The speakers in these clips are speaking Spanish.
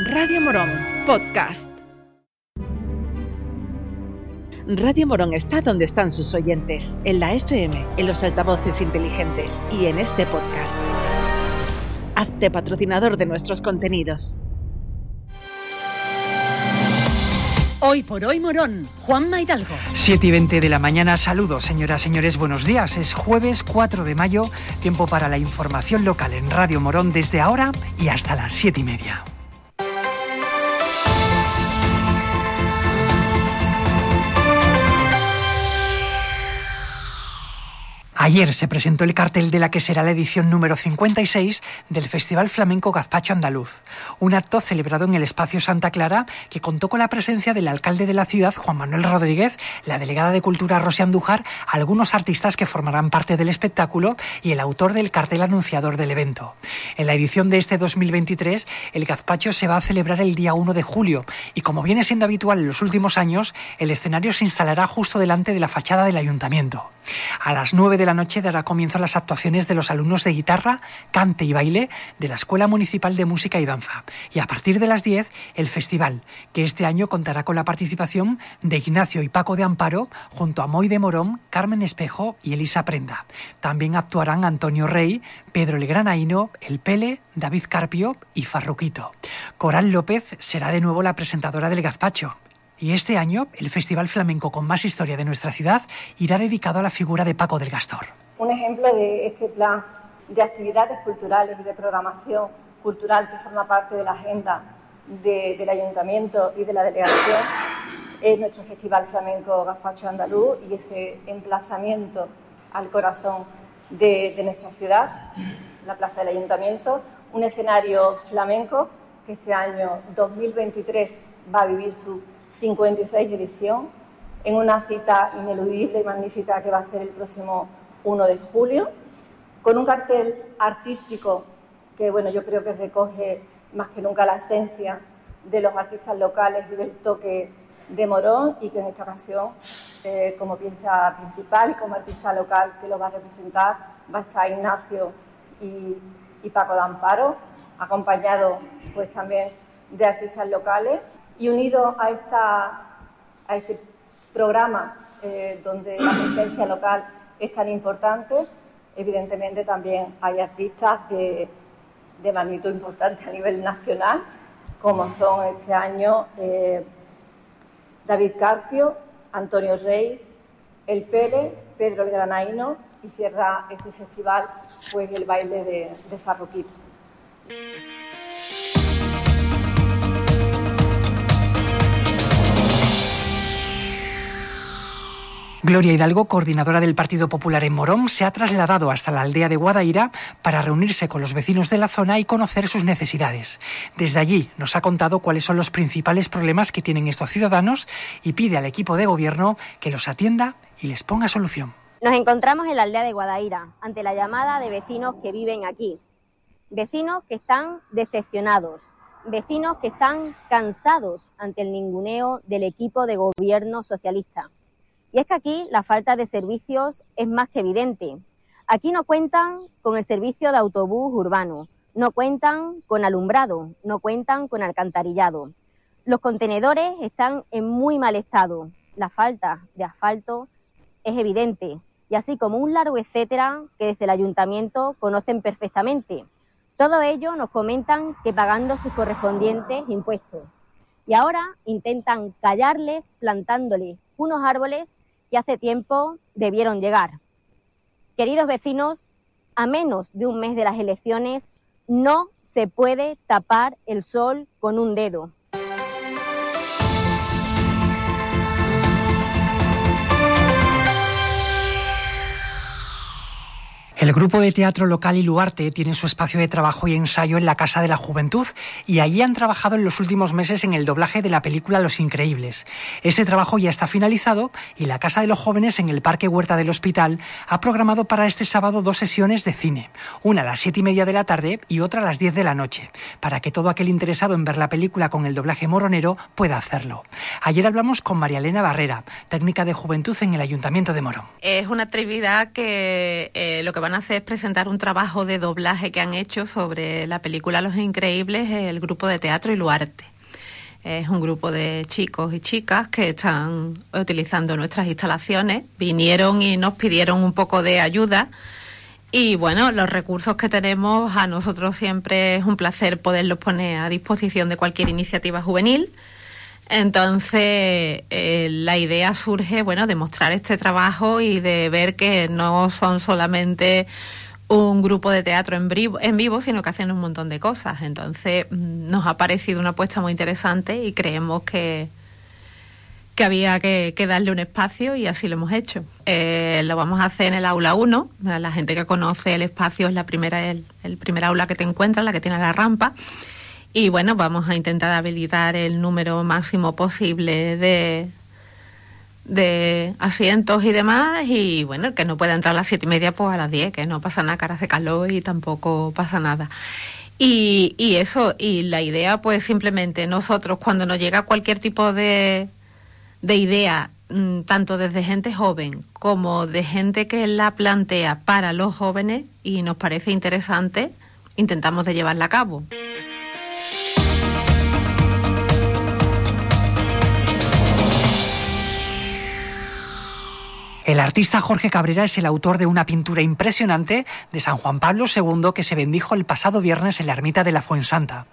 Radio Morón, podcast. Radio Morón está donde están sus oyentes, en la FM, en los altavoces inteligentes y en este podcast. Hazte patrocinador de nuestros contenidos. Hoy por hoy Morón, Juan Maidalgo. 7 y 20 de la mañana, saludos señoras, señores, buenos días. Es jueves 4 de mayo, tiempo para la información local en Radio Morón desde ahora y hasta las 7 y media. Ayer se presentó el cartel de la que será la edición número 56 del Festival Flamenco Gazpacho Andaluz, un acto celebrado en el espacio Santa Clara que contó con la presencia del alcalde de la ciudad, Juan Manuel Rodríguez, la delegada de Cultura Rosy Andújar, algunos artistas que formarán parte del espectáculo y el autor del cartel anunciador del evento. En la edición de este 2023, el Gazpacho se va a celebrar el día 1 de julio y como viene siendo habitual en los últimos años, el escenario se instalará justo delante de la fachada del ayuntamiento. A las 9 de la noche dará comienzo las actuaciones de los alumnos de guitarra, cante y baile de la Escuela Municipal de Música y Danza. Y a partir de las 10, el festival, que este año contará con la participación de Ignacio y Paco de Amparo, junto a Moy de Morón, Carmen Espejo y Elisa Prenda. También actuarán Antonio Rey, Pedro Legranaino, El Pele, David Carpio y Farruquito. Coral López será de nuevo la presentadora del Gazpacho. Y este año, el festival flamenco con más historia de nuestra ciudad irá dedicado a la figura de Paco del Gastor. Un ejemplo de este plan de actividades culturales y de programación cultural que forma parte de la agenda del ayuntamiento y de la delegación es nuestro Festival Flamenco Gaspacho Andaluz y ese emplazamiento al corazón de, nuestra ciudad, la plaza del ayuntamiento, un escenario flamenco que este año 2023 va a vivir su 56 edición, en una cita ineludible y magnífica que va a ser el próximo 1 de julio, con un cartel artístico que bueno, yo creo que recoge más que nunca la esencia de los artistas locales y del toque de Morón y que en esta ocasión, eh, como pieza principal y como artista local que lo va a representar, va a estar Ignacio y, y Paco de Amparo, acompañado pues también de artistas locales y unido a, esta, a este programa eh, donde la presencia local es tan importante, evidentemente también hay artistas de, de magnitud importante a nivel nacional, como son este año eh, David Carpio, Antonio Rey, El Pele, Pedro el Granaino y cierra este festival pues el baile de, de Farroquito. Gloria Hidalgo, coordinadora del Partido Popular en Morón, se ha trasladado hasta la aldea de Guadaira para reunirse con los vecinos de la zona y conocer sus necesidades. Desde allí nos ha contado cuáles son los principales problemas que tienen estos ciudadanos y pide al equipo de gobierno que los atienda y les ponga solución. Nos encontramos en la aldea de Guadaira, ante la llamada de vecinos que viven aquí. Vecinos que están decepcionados, vecinos que están cansados ante el ninguneo del equipo de gobierno socialista y es que aquí la falta de servicios es más que evidente. Aquí no cuentan con el servicio de autobús urbano, no cuentan con alumbrado, no cuentan con alcantarillado. Los contenedores están en muy mal estado. La falta de asfalto es evidente, y así como un largo etcétera que desde el ayuntamiento conocen perfectamente. Todo ello nos comentan que pagando sus correspondientes impuestos. Y ahora intentan callarles plantándoles unos árboles que hace tiempo debieron llegar. Queridos vecinos, a menos de un mes de las elecciones, no se puede tapar el sol con un dedo. El grupo de teatro local Iluarte tiene su espacio de trabajo y ensayo en la Casa de la Juventud y allí han trabajado en los últimos meses en el doblaje de la película Los Increíbles. Ese trabajo ya está finalizado y la Casa de los Jóvenes en el Parque Huerta del Hospital ha programado para este sábado dos sesiones de cine, una a las siete y media de la tarde y otra a las diez de la noche, para que todo aquel interesado en ver la película con el doblaje moronero pueda hacerlo. Ayer hablamos con María Elena Barrera, técnica de juventud en el Ayuntamiento de Morón. Es una actividad que eh, lo que van a hacer es presentar un trabajo de doblaje que han hecho sobre la película Los Increíbles, el grupo de teatro Iluarte. Es un grupo de chicos y chicas que están utilizando nuestras instalaciones. Vinieron y nos pidieron un poco de ayuda. Y bueno, los recursos que tenemos a nosotros siempre es un placer poderlos poner a disposición de cualquier iniciativa juvenil. Entonces, eh, la idea surge, bueno, de mostrar este trabajo y de ver que no son solamente un grupo de teatro en en vivo, sino que hacen un montón de cosas. Entonces, mm, nos ha parecido una apuesta muy interesante y creemos que, que había que, darle un espacio y así lo hemos hecho. Eh, lo vamos a hacer en el aula 1. La gente que conoce el espacio es la primera, el, el primer aula que te encuentras, la que tiene la rampa. Y bueno, vamos a intentar habilitar el número máximo posible de, de asientos y demás. Y bueno, el que no pueda entrar a las siete y media, pues a las diez, que no pasa nada, cara hace calor y tampoco pasa nada. Y, y eso, y la idea, pues simplemente nosotros, cuando nos llega cualquier tipo de, de idea, mm, tanto desde gente joven como de gente que la plantea para los jóvenes y nos parece interesante, intentamos de llevarla a cabo. El artista Jorge Cabrera es el autor de una pintura impresionante de San Juan Pablo II que se bendijo el pasado viernes en la ermita de la Fuensanta.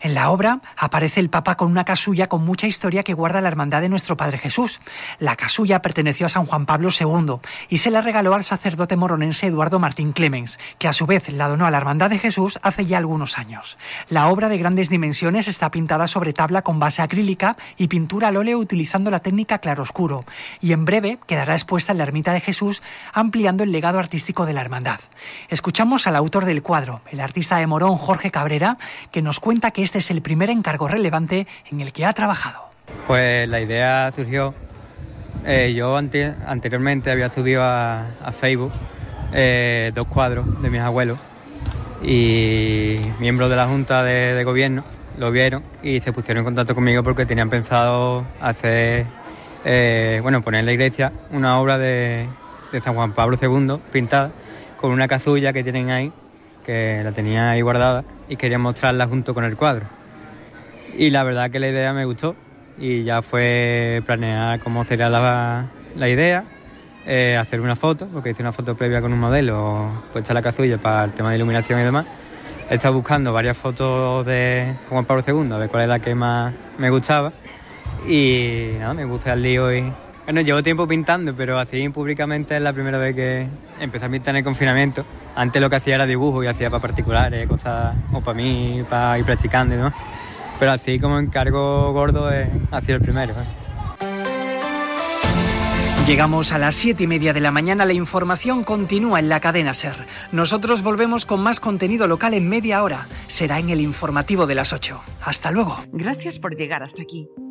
En la obra aparece el Papa con una casulla con mucha historia que guarda la hermandad de nuestro Padre Jesús. La casulla perteneció a San Juan Pablo II y se la regaló al sacerdote moronense Eduardo Martín Clemens, que a su vez la donó a la hermandad de Jesús hace ya algunos años. La obra de grandes dimensiones está pintada sobre tabla con base acrílica y pintura al óleo utilizando la técnica claroscuro y en breve quedará expuesta en la ermita de Jesús, ampliando el legado artístico de la hermandad. Escuchamos al autor del cuadro, el artista de Morón Jorge Cabrera, que nos cuenta que este es el primer encargo relevante en el que ha trabajado. Pues la idea surgió, eh, yo anteriormente había subido a, Facebook eh, dos cuadros de mis abuelos y miembros de la Junta de, Gobierno lo vieron y se pusieron en contacto conmigo porque tenían pensado hacer eh, bueno, poner en la iglesia una obra de, San Juan Pablo II pintada con una casulla que tienen ahí, que la tenía ahí guardada y quería mostrarla junto con el cuadro. Y la verdad que la idea me gustó y ya fue planear cómo sería la, idea, eh, hacer una foto, porque hice una foto previa con un modelo puesta la casulla para el tema de iluminación y demás. He estado buscando varias fotos de Juan Pablo II, a ver cuál es la que más me gustaba y nada, me puse al lío y... Bueno, llevo tiempo pintando, pero así públicamente es la primera vez que empecé a pintar en el confinamiento. Antes lo que hacía era dibujo y hacía para particulares, cosas o para mí, para ir practicando, ¿no? Pero así como encargo gordo es hacia el primero. ¿eh? Llegamos a las siete y media de la mañana, la información continúa en la cadena SER. Nosotros volvemos con más contenido local en media hora. Será en el informativo de las 8. Hasta luego. Gracias por llegar hasta aquí.